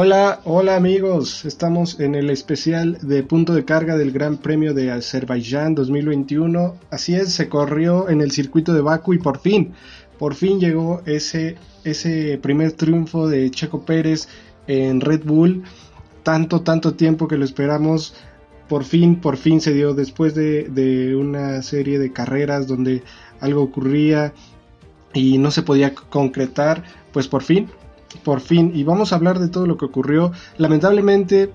Hola, hola amigos, estamos en el especial de punto de carga del Gran Premio de Azerbaiyán 2021. Así es, se corrió en el circuito de Baku y por fin, por fin llegó ese, ese primer triunfo de Checo Pérez en Red Bull. Tanto, tanto tiempo que lo esperamos. Por fin, por fin se dio después de, de una serie de carreras donde algo ocurría y no se podía concretar, pues por fin por fin, y vamos a hablar de todo lo que ocurrió. Lamentablemente,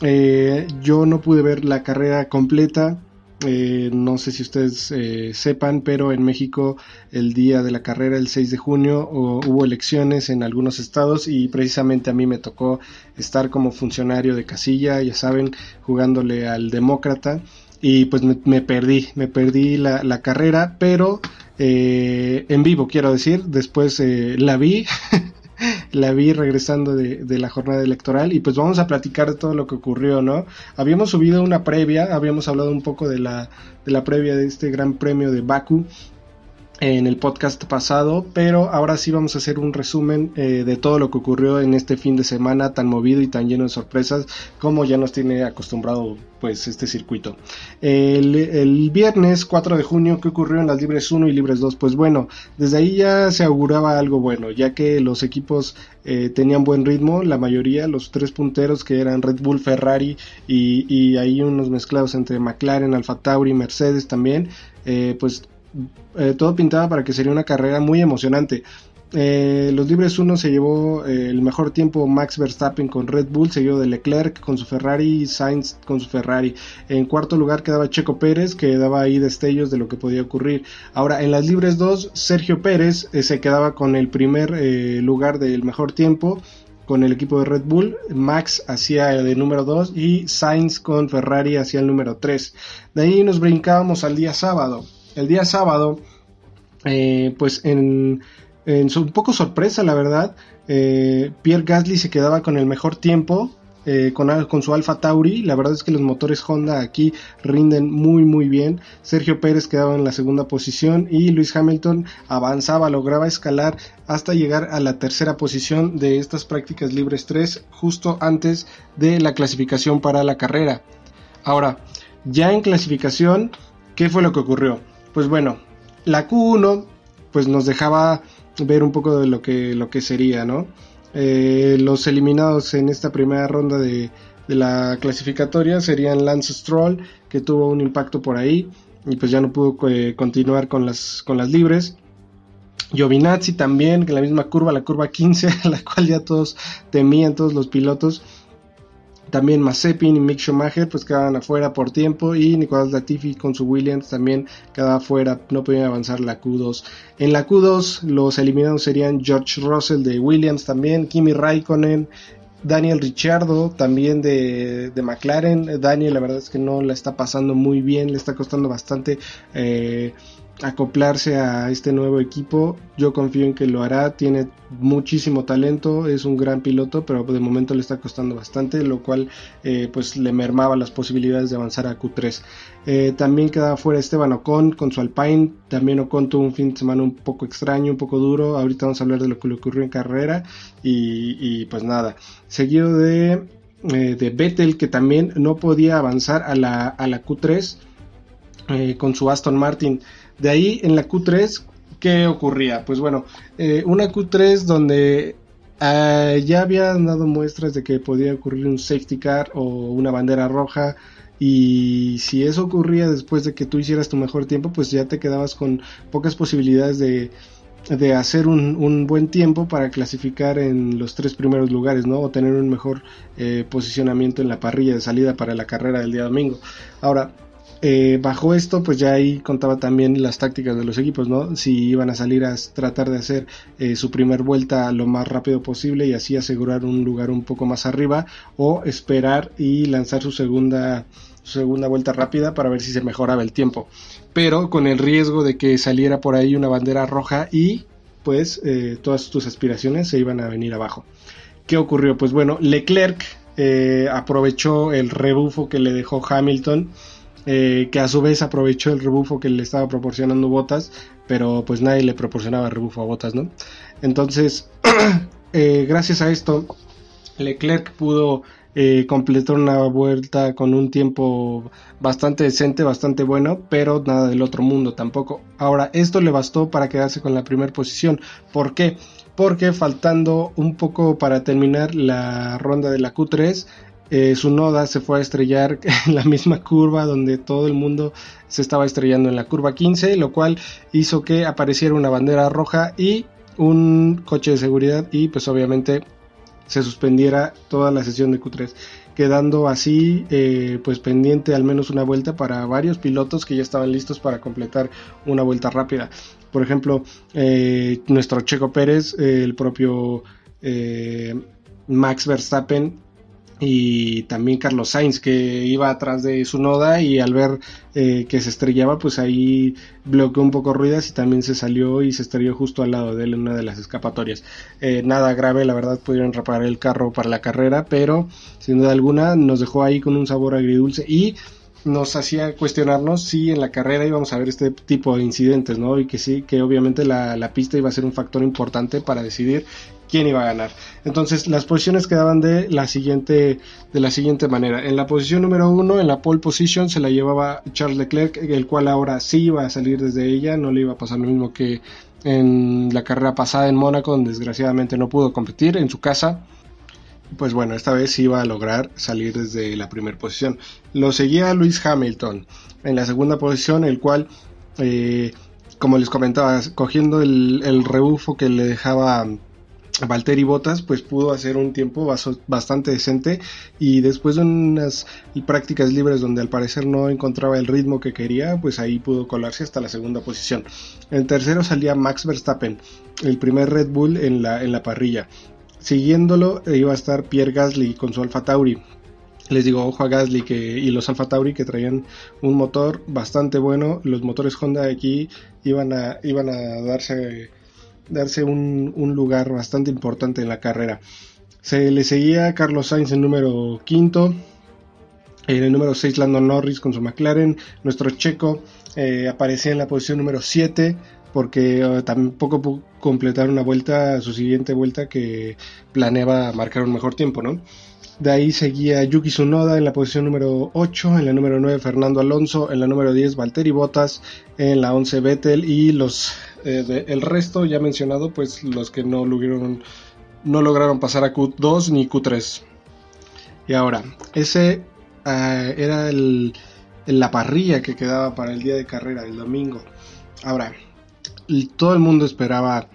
eh, yo no pude ver la carrera completa. Eh, no sé si ustedes eh, sepan, pero en México el día de la carrera, el 6 de junio, hubo elecciones en algunos estados y precisamente a mí me tocó estar como funcionario de casilla, ya saben, jugándole al demócrata y pues me, perdí, me perdí la, la carrera, pero en vivo quiero decir, después la vi la vi regresando de, de, la jornada electoral y pues vamos a platicar de todo lo que ocurrió, ¿no? Habíamos subido una previa, habíamos hablado un poco de la, de la previa de este gran premio de Baku en el podcast pasado, pero ahora sí vamos a hacer un resumen eh, de todo lo que ocurrió en este fin de semana tan movido y tan lleno de sorpresas como ya nos tiene acostumbrado pues este circuito. El, viernes 4 de junio, ¿qué ocurrió en las Libres 1 y Libres 2? Pues bueno, desde ahí ya se auguraba algo bueno, ya que los equipos eh, tenían buen ritmo, la mayoría, los tres punteros que eran Red Bull, Ferrari y, ahí unos mezclados entre McLaren, Alfa Tauri, Mercedes también, eh, pues eh, todo pintaba para que sería una carrera muy emocionante. Eh, los libres 1 se llevó eh, el mejor tiempo Max Verstappen con Red Bull, seguido de Leclerc con su Ferrari y Sainz con su Ferrari. En cuarto lugar quedaba Checo Pérez, que daba ahí destellos de lo que podía ocurrir. Ahora, en las libres 2, Sergio Pérez se quedaba con el primer lugar del mejor tiempo con el equipo de Red Bull, Max hacía de número 2 y Sainz con Ferrari hacía el número 3. De ahí nos brincábamos al día sábado el día sábado, eh, pues en, su, un poco sorpresa, la verdad, eh, Pierre Gasly se quedaba con el mejor tiempo. Eh, con, con, su Alfa Tauri, la verdad es que los motores Honda aquí rinden muy muy bien. Sergio Pérez quedaba en la segunda posición y Luis Hamilton avanzaba, lograba escalar hasta llegar a la tercera posición de estas prácticas libres 3 justo antes de la clasificación para la carrera. Ahora, ya en clasificación, ¿qué fue lo que ocurrió? Pues bueno, la Q1 pues nos dejaba ver un poco de lo que, lo que sería, ¿no? Eh, los eliminados en esta primera ronda de, la clasificatoria serían Lance Stroll, que tuvo un impacto por ahí y pues ya no pudo eh, continuar con las, con las libres. Giovinazzi también, que la misma curva, la curva 15, la cual ya todos temían, todos los pilotos, también Mazepin y Mick Schumacher pues quedaban afuera por tiempo y Nicolás Latifi con su Williams también quedaba afuera, no podían avanzar la Q2. En la Q2 los eliminados serían George Russell de Williams también, Kimi Raikkonen, Daniel Ricciardo también de, de, McLaren. Daniel la verdad es que no la está pasando muy bien, le está costando bastante eh, acoplarse a este nuevo equipo. Yo confío en que lo hará, tiene muchísimo talento, es un gran piloto, pero de momento le está costando bastante, lo cual eh, pues le mermaba las posibilidades de avanzar a Q3. Eh, también queda fuera Esteban Ocon con su Alpine, también Ocon tuvo un fin de semana un poco extraño, un poco duro, ahorita vamos a hablar de lo que le ocurrió en carrera y, pues nada, seguido de, eh, de Vettel que también no podía avanzar a la, a la Q3 con su Aston Martin. De ahí en la Q3, ¿qué ocurría? Pues bueno, eh, una Q3 donde ah, ya habían dado muestras de que podía ocurrir un safety car o una bandera roja. Y si eso ocurría después de que tú hicieras tu mejor tiempo, pues ya te quedabas con pocas posibilidades de, de hacer un, buen tiempo para clasificar en los tres primeros lugares, ¿no? O tener un mejor eh, posicionamiento en la parrilla de salida para la carrera del día domingo. Ahora, eh, bajo esto, pues ya ahí contaba también las tácticas de los equipos, ¿no? Si iban a salir a tratar de hacer eh, su primer vuelta lo más rápido posible y así asegurar un lugar un poco más arriba, o esperar y lanzar su segunda, segunda vuelta rápida para ver si se mejoraba el tiempo. Pero con el riesgo de que saliera por ahí una bandera roja y pues eh, todas tus aspiraciones se iban a venir abajo. ¿Qué ocurrió? Pues bueno, Leclerc aprovechó el rebufo que le dejó Hamilton eh, que a su vez aprovechó el rebufo que le estaba proporcionando Botas, pero pues nadie le proporcionaba rebufo a Botas, ¿no? Entonces, eh, gracias a esto, Leclerc pudo eh, completar una vuelta con un tiempo bastante decente, bastante bueno, pero nada del otro mundo tampoco. Ahora, esto le bastó para quedarse con la primera posición. ¿Por qué? Porque faltando un poco para terminar la ronda de la Q3, eh, su noda se fue a estrellar en la misma curva donde todo el mundo se estaba estrellando en la curva 15, lo cual hizo que apareciera una bandera roja y un coche de seguridad y pues obviamente se suspendiera toda la sesión de Q3 quedando así eh, pues pendiente al menos una vuelta para varios pilotos que ya estaban listos para completar una vuelta rápida. Por ejemplo eh, nuestro Checo Pérez el propio Max Verstappen y también Carlos Sainz que iba atrás de su noda y al ver eh, que se estrellaba pues ahí bloqueó un poco ruidas y también se salió y se estrelló justo al lado de él en una de las escapatorias eh, nada grave la verdad pudieron reparar el carro para la carrera pero sin duda alguna nos dejó ahí con un sabor agridulce y nos hacía cuestionarnos si en la carrera íbamos a ver este tipo de incidentes, ¿no? Y que sí, que obviamente la, la, pista iba a ser un factor importante para decidir quién iba a ganar. Entonces las posiciones quedaban de la siguiente, de la siguiente manera. En la posición número uno, en la pole position, se la llevaba Charles Leclerc, el cual ahora sí iba a salir desde ella, no le iba a pasar lo mismo que en la carrera pasada en Mónaco, donde desgraciadamente no pudo competir en su casa. Pues bueno, esta vez iba a lograr salir desde la primera posición. Lo seguía Luis Hamilton en la segunda posición, el cual, eh, como les comentaba, cogiendo el, el rebufo que le dejaba Valtteri Bottas pues pudo hacer un tiempo bastante decente y después de unas prácticas libres donde al parecer no encontraba el ritmo que quería pues ahí pudo colarse hasta la segunda posición. En tercero salía Max Verstappen el primer Red Bull en la, en la parrilla. Siguiéndolo iba a estar Pierre Gasly con su Alfa Tauri. Les digo ojo a Gasly que, y los Alfa Tauri que traían un motor bastante bueno. Los motores Honda aquí iban a, iban a darse darse un, lugar bastante importante en la carrera. Se le seguía Carlos Sainz en número quinto, en el número 6 Lando Norris con su McLaren, nuestro checo eh, aparecía en la posición número 7 porque eh, tampoco pudo completar una vuelta, su siguiente vuelta que planeaba marcar un mejor tiempo, ¿no? De ahí seguía Yuki Tsunoda en la posición número 8, en la número 9 Fernando Alonso, en la número 10 Valtteri Bottas, en la 11 Vettel y los eh, el resto ya mencionado, pues los que no lograron, no lograron pasar a Q2 ni Q3. Y ahora, ese eh, era el, la parrilla que quedaba para el día de carrera, el domingo. Ahora, todo el mundo esperaba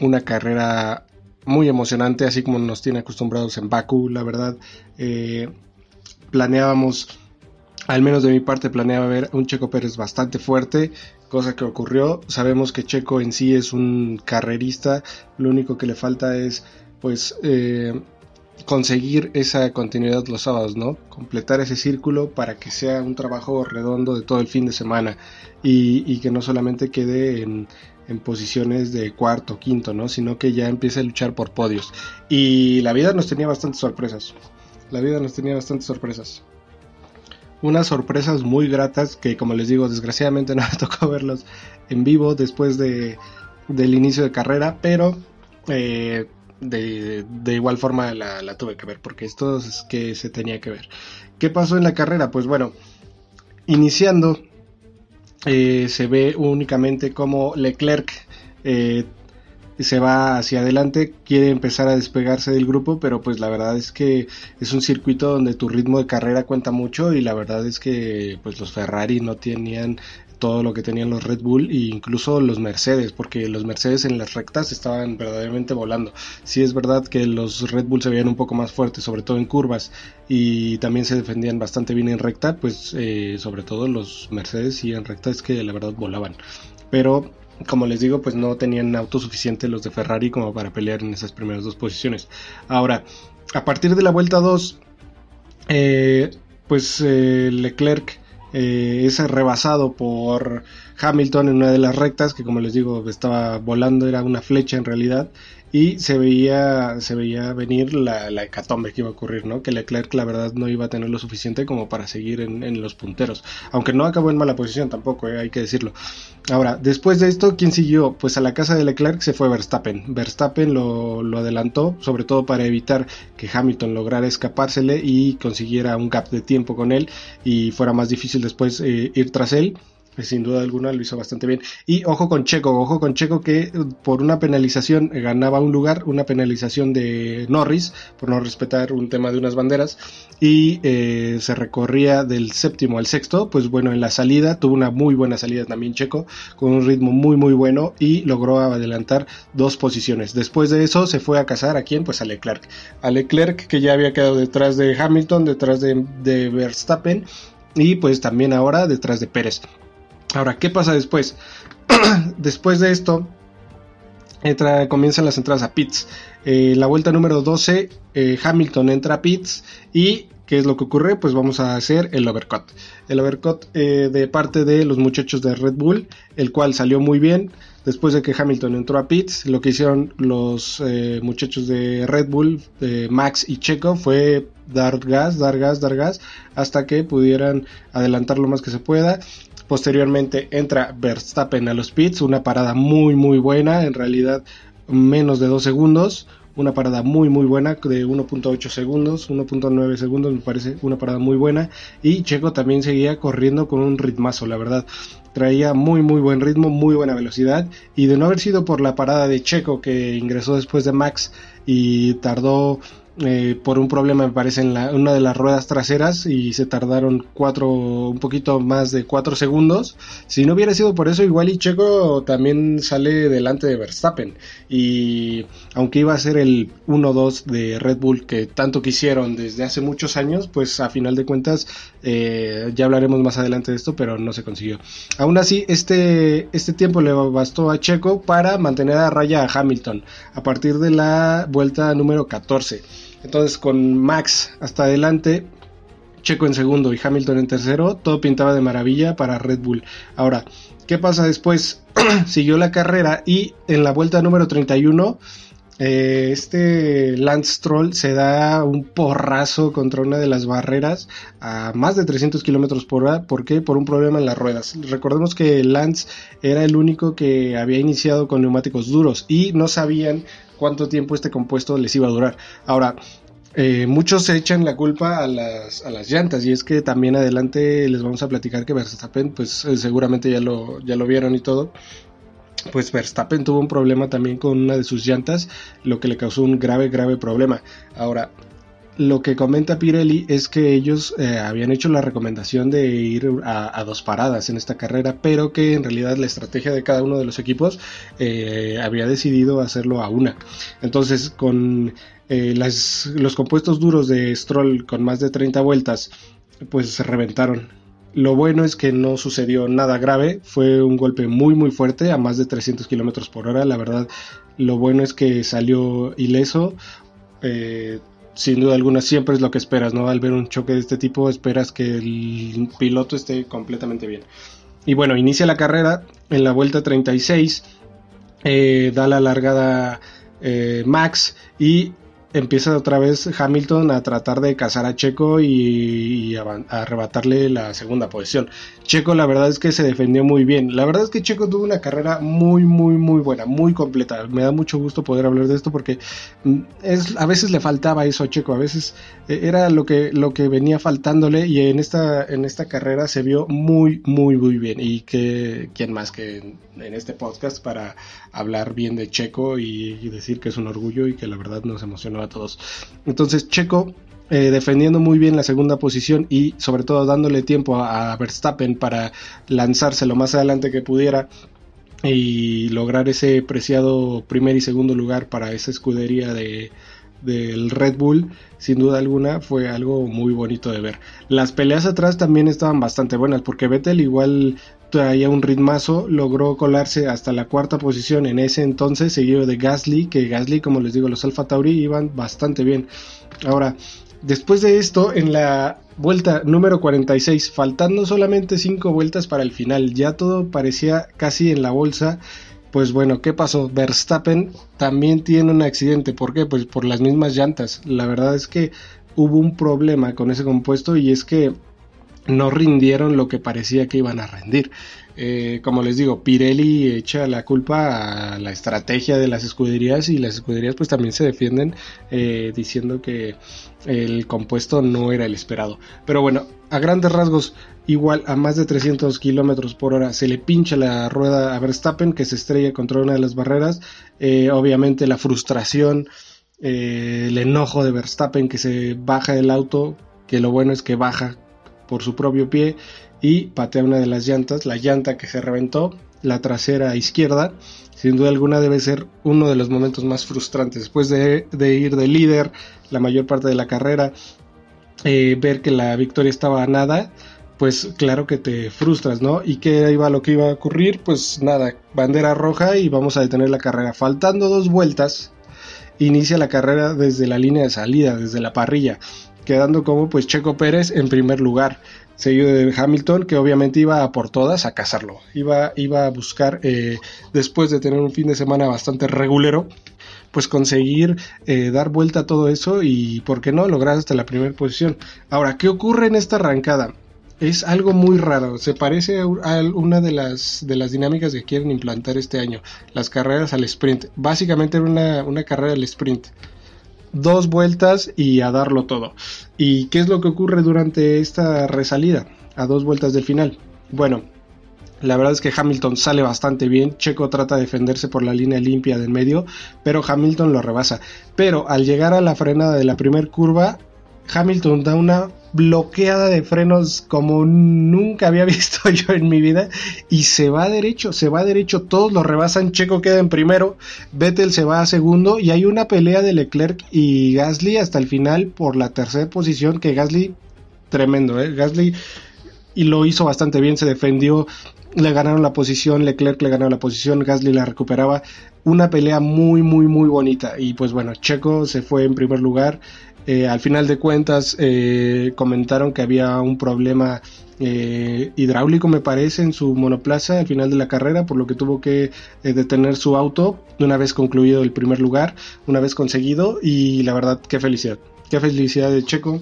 una carrera muy emocionante, así como nos tiene acostumbrados en Baku, la verdad. Eh, planeábamos, al menos de mi parte, planeaba ver un Checo Pérez bastante fuerte, cosa que ocurrió. Sabemos que Checo en sí es un carrerista, lo único que le falta es, pues, eh, conseguir esa continuidad los sábados, ¿no? Completar ese círculo para que sea un trabajo redondo de todo el fin de semana y, y que no solamente quede en, en posiciones de cuarto, quinto, ¿no? Sino que ya empieza a luchar por podios. Y la vida nos tenía bastantes sorpresas. La vida nos tenía bastantes sorpresas. Unas sorpresas muy gratas que, como les digo, desgraciadamente no me tocó verlos en vivo después de, del inicio de carrera, pero eh, de, de, igual forma la, la, tuve que ver, porque esto es que se tenía que ver. ¿Qué pasó en la carrera? Pues bueno, iniciando eh, se ve únicamente como Leclerc eh, se va hacia adelante, quiere empezar a despegarse del grupo, pero pues la verdad es que es un circuito donde tu ritmo de carrera cuenta mucho y la verdad es que pues los Ferrari no tenían todo lo que tenían los Red Bull e incluso los Mercedes, porque los Mercedes en las rectas estaban verdaderamente volando. Sí es verdad que los Red Bull se veían un poco más fuertes, sobre todo en curvas, y también se defendían bastante bien en recta, pues eh, sobre todo los Mercedes y en recta es que la verdad volaban. Pero como les digo, pues no tenían auto suficiente los de Ferrari como para pelear en esas primeras dos posiciones. Ahora, a partir de la vuelta 2, eh, pues eh, Leclerc eh, es rebasado por Hamilton en una de las rectas, que como les digo estaba volando, era una flecha en realidad, y se veía, se veía venir la, la, hecatombe que iba a ocurrir, ¿no? Que Leclerc la verdad no iba a tener lo suficiente como para seguir en, los punteros, aunque no acabó en mala posición tampoco, ¿eh? hay que decirlo. Ahora, después de esto, ¿quién siguió? Pues a la casa de Leclerc se fue Verstappen. Verstappen lo, lo adelantó, sobre todo para evitar que Hamilton lograra escapársele y consiguiera un gap de tiempo con él y fuera más difícil después eh, ir tras él sin duda alguna lo hizo bastante bien. Y ojo con Checo, ojo con Checo que por una penalización ganaba un lugar, una penalización de Norris por no respetar un tema de unas banderas y eh, se recorría del séptimo al sexto, pues bueno, en la salida tuvo una muy buena salida también Checo con un ritmo muy muy bueno y logró adelantar dos posiciones. Después de eso se fue a cazar a quién, pues a Leclerc. A Leclerc que ya había quedado detrás de Hamilton, detrás de, de Verstappen y pues también ahora detrás de Pérez. Ahora, ¿qué pasa después? después de esto, entra, comienzan las entradas a pits. Eh, la vuelta número 12, eh, Hamilton entra a pits y ¿qué es lo que ocurre? Pues vamos a hacer el overcut. El overcut eh, de parte de los muchachos de Red Bull, el cual salió muy bien. Después de que Hamilton entró a pits, lo que hicieron los muchachos de Red Bull, Max y Checo, fue dar gas, dar gas, dar gas, hasta que pudieran adelantar lo más que se pueda. Posteriormente entra Verstappen a los pits, una parada muy muy buena, en realidad menos de 2 segundos, una parada muy muy buena de 1.8 segundos, 1.9 segundos me parece una parada muy buena y Checo también seguía corriendo con un ritmazo, la verdad. Traía muy muy buen ritmo, muy buena velocidad y de no haber sido por la parada de Checo que ingresó después de Max y tardó eh, por un problema me parece en la, una de las ruedas traseras y se tardaron cuatro, un poquito más de cuatro segundos. Si no hubiera sido por eso, igual y Checo también sale delante de Verstappen. Y aunque iba a ser el 1-2 de Red Bull que tanto quisieron desde hace muchos años, pues a final de cuentas eh, ya hablaremos más adelante de esto, pero no se consiguió. Aún así, este, este tiempo le bastó a Checo para mantener a raya a Hamilton a partir de la vuelta número 14. Entonces con Max hasta adelante, Checo en segundo y Hamilton en tercero, todo pintaba de maravilla para Red Bull. Ahora, ¿qué pasa después? Siguió la carrera y en la vuelta número 31 eh, este Lance Stroll se da un porrazo contra una de las barreras a más de 300 kilómetros por hora. ¿Por qué? Por un problema en las ruedas. Recordemos que Lance era el único que había iniciado con neumáticos duros y no sabían cuánto tiempo este compuesto les iba a durar. Ahora, eh, muchos echan la culpa a las, a las llantas y es que también adelante les vamos a platicar que Verstappen, pues eh, seguramente ya lo, ya lo vieron y todo, pues Verstappen tuvo un problema también con una de sus llantas, lo que le causó un grave, grave problema. Ahora, lo que comenta Pirelli es que ellos eh, habían hecho la recomendación de ir a, dos paradas en esta carrera, pero que en realidad la estrategia de cada uno de los equipos eh, había decidido hacerlo a una. Entonces, con eh, los compuestos duros de Stroll con más de 30 vueltas, pues se reventaron. Lo bueno es que no sucedió nada grave, fue un golpe muy muy fuerte a más de 300 kilómetros por hora. La verdad, lo bueno es que salió ileso sin duda alguna siempre es lo que esperas, ¿no? Al ver un choque de este tipo esperas que el piloto esté completamente bien. Y bueno, inicia la carrera en la vuelta 36, eh, da la largada eh, Max y empieza otra vez Hamilton a tratar de cazar a Checo y, a, arrebatarle la segunda posición. Checo la verdad es que se defendió muy bien. La verdad es que Checo tuvo una carrera muy muy muy buena, muy completa. Me da mucho gusto poder hablar de esto porque mm, es, a veces le faltaba eso a Checo, a veces eh, era lo que, lo que venía faltándole y en esta, en esta carrera se vio muy muy muy bien. Y que quién más que en este podcast para hablar bien de Checo y, decir que es un orgullo y que la verdad nos emocionó a todos. Entonces Checo eh, defendiendo muy bien la segunda posición y sobre todo dándole tiempo a, Verstappen para lanzarse lo más adelante que pudiera y lograr ese preciado primer y segundo lugar para esa escudería de, del Red Bull, sin duda alguna, fue algo muy bonito de ver. Las peleas atrás también estaban bastante buenas, porque Vettel igual traía un ritmazo, logró colarse hasta la cuarta posición en ese entonces, seguido de Gasly, que Gasly, como les digo, los Alfa Tauri iban bastante bien. Ahora, después de esto, en la vuelta número 46, faltando solamente 5 vueltas para el final, ya todo parecía casi en la bolsa. Pues bueno, ¿qué pasó? Verstappen también tiene un accidente. ¿Por qué? Pues por las mismas llantas. La verdad es que hubo un problema con ese compuesto y es que no rindieron lo que parecía que iban a rendir. Eh, como les digo, Pirelli echa la culpa a la estrategia de las escuderías y las escuderías pues también se defienden eh, diciendo que el compuesto no era el esperado. Pero bueno, a grandes rasgos, igual a más de 300 kilómetros por hora se le pincha la rueda a Verstappen que se estrella contra una de las barreras. Eh, obviamente la frustración, el enojo de Verstappen que se baja del auto, que lo bueno es que baja por su propio pie y patea una de las llantas, la llanta que se reventó, la trasera izquierda. Sin duda alguna debe ser uno de los momentos más frustrantes. Después de, ir de líder la mayor parte de la carrera, eh, ver que la victoria estaba a nada, pues claro que te frustras, ¿no? ¿Y qué iba lo que iba a ocurrir? Pues nada, bandera roja y vamos a detener la carrera. Faltando dos vueltas, inicia la carrera desde la línea de salida, desde la parrilla quedando como pues Checo Pérez en primer lugar, seguido de Hamilton que obviamente iba a por todas a cazarlo, iba, iba a buscar eh, después de tener un fin de semana bastante regulero, pues conseguir eh, dar vuelta a todo eso y, ¿por qué no?, lograr hasta la primera posición. Ahora, ¿qué ocurre en esta arrancada? Es algo muy raro, se parece a una de las, de las dinámicas que quieren implantar este año, las carreras al sprint. Básicamente era una, una carrera al sprint dos vueltas y a darlo todo. ¿Y qué es lo que ocurre durante esta resalida? A dos vueltas del final. Bueno, la verdad es que Hamilton sale bastante bien. Checo trata de defenderse por la línea limpia del medio, pero Hamilton lo rebasa. Pero al llegar a la frenada de la primera curva, Hamilton da una bloqueada de frenos como nunca había visto yo en mi vida y se va derecho, se va derecho, todos lo rebasan, Checo queda en primero, Vettel se va a segundo y hay una pelea de Leclerc y Gasly hasta el final por la tercera posición que Gasly tremendo, ¿eh? Gasly y lo hizo bastante bien, se defendió, le ganaron la posición, Leclerc le ganó la posición, Gasly la recuperaba, una pelea muy muy muy bonita y pues bueno, Checo se fue en primer lugar, eh, al final de cuentas eh, comentaron que había un problema eh, hidráulico, me parece, en su monoplaza al final de la carrera, por lo que tuvo que detener su auto una vez concluido el primer lugar, una vez conseguido. Y la verdad, qué felicidad, qué felicidad de Checo.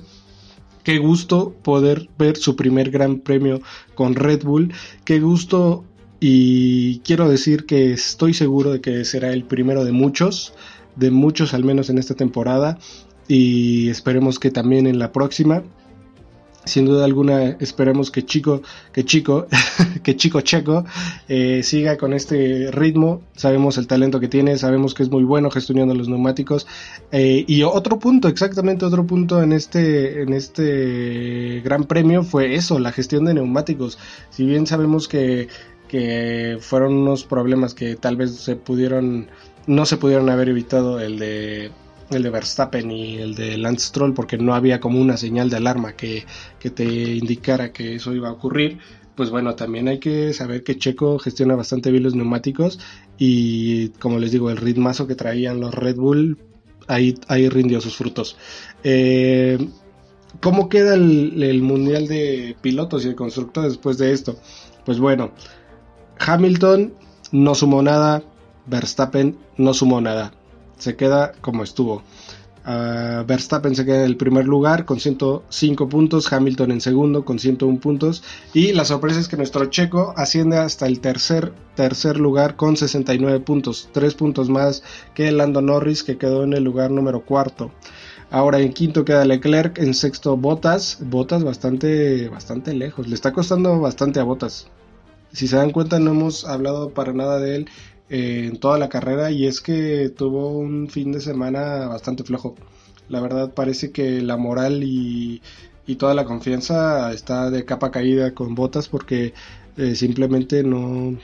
Qué gusto poder ver su primer gran premio con Red Bull. Qué gusto y quiero decir que estoy seguro de que será el primero de muchos, de muchos al menos en esta temporada y esperemos que también en la próxima. Sin duda alguna esperemos que chico que chico que chico checo eh, siga con este ritmo. Sabemos el talento que tiene sabemos que es muy bueno gestionando los neumáticos. Eh, y otro punto exactamente otro punto en este en este gran premio fue eso la gestión de neumáticos. Si bien sabemos que que fueron unos problemas que tal vez se pudieron no se pudieron haber evitado el de el de Verstappen y el de Lance Stroll porque no había como una señal de alarma que, te indicara que eso iba a ocurrir pues bueno, también hay que saber que Checo gestiona bastante bien los neumáticos y como les digo, el ritmazo que traían los Red Bull, ahí, ahí rindió sus frutos. Eh, ¿Cómo queda el, el, Mundial de Pilotos y de Constructores después de esto? Pues bueno, Hamilton no sumó nada, Verstappen no sumó nada se queda como estuvo. Uh, Verstappen se queda en el primer lugar con 105 puntos, Hamilton en segundo con 101 puntos y la sorpresa es que nuestro checo asciende hasta el tercer, tercer lugar con 69 puntos, 3 puntos más que Lando Norris que quedó en el lugar número cuarto. Ahora en quinto queda Leclerc, en sexto Botas, Botas bastante, bastante lejos, le está costando bastante a Botas. Si se dan cuenta no hemos hablado para nada de él en toda la carrera y es que tuvo un fin de semana bastante flojo. La verdad parece que la moral y, toda la confianza está de capa caída con botas porque eh, simplemente no,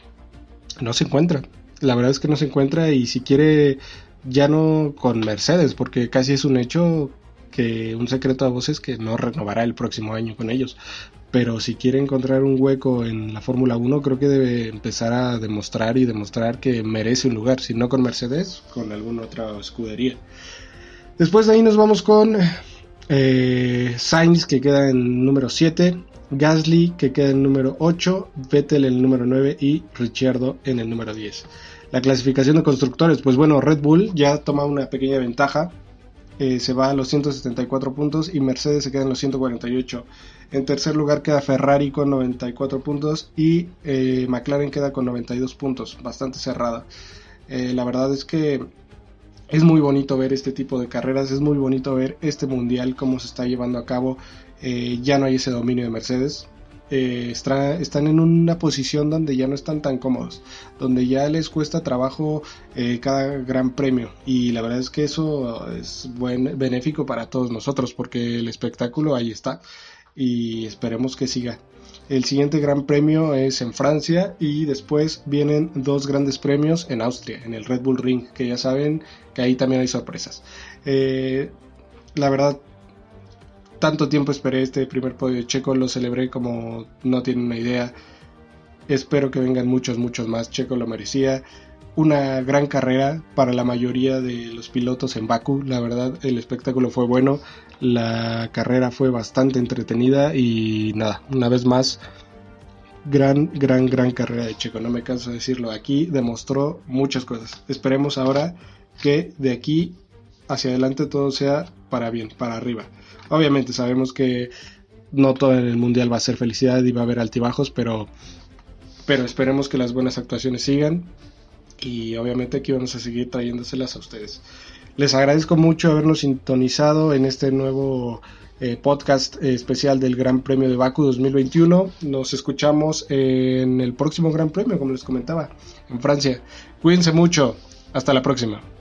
no se encuentra. La verdad es que no se encuentra y si quiere ya no con Mercedes porque casi es un hecho que un secreto a voces que no renovará el próximo año con ellos pero si quiere encontrar un hueco en la Fórmula 1 creo que debe empezar a demostrar y demostrar que merece un lugar, si no con Mercedes, con alguna otra escudería. Después de ahí nos vamos con eh, Sainz que queda en número 7, Gasly que queda en número 8, Vettel en el número 9 y Ricciardo en el número 10. La clasificación de constructores, pues bueno, Red Bull ya toma una pequeña ventaja. Eh, se va a los 174 puntos y Mercedes se queda en los 148. En tercer lugar queda Ferrari con 94 puntos y eh, McLaren queda con 92 puntos, bastante cerrada. Eh, la verdad es que es muy bonito ver este tipo de carreras, es muy bonito ver este mundial, cómo se está llevando a cabo. ya no hay ese dominio de Mercedes, eh, están en una posición donde ya no están tan cómodos, donde ya les cuesta trabajo eh, cada gran premio y la verdad es que eso es buen, benéfico para todos nosotros porque el espectáculo ahí está y esperemos que siga. El siguiente gran premio es en Francia y después vienen dos grandes premios en Austria, en el Red Bull Ring, que ya saben que ahí también hay sorpresas. Eh, la verdad, tanto tiempo esperé este primer podio Checo, lo celebré como no tienen una idea. Espero que vengan muchos, muchos más. Checo lo merecía. Una gran carrera para la mayoría de los pilotos en Baku. La verdad, el espectáculo fue bueno. La carrera fue bastante entretenida y nada, una vez más, gran, gran, gran carrera de Checo. No me canso de decirlo. Aquí demostró muchas cosas. Esperemos ahora que de aquí hacia adelante todo sea para bien, para arriba. Obviamente sabemos que no todo en el mundial va a ser felicidad y va a haber altibajos, pero, pero esperemos que las buenas actuaciones sigan y obviamente aquí vamos a seguir trayéndoselas a ustedes. Les agradezco mucho habernos sintonizado en este nuevo eh, podcast especial del Gran Premio de Baku 2021. Nos escuchamos en el próximo Gran Premio, como les comentaba, en Francia. Cuídense mucho. Hasta la próxima.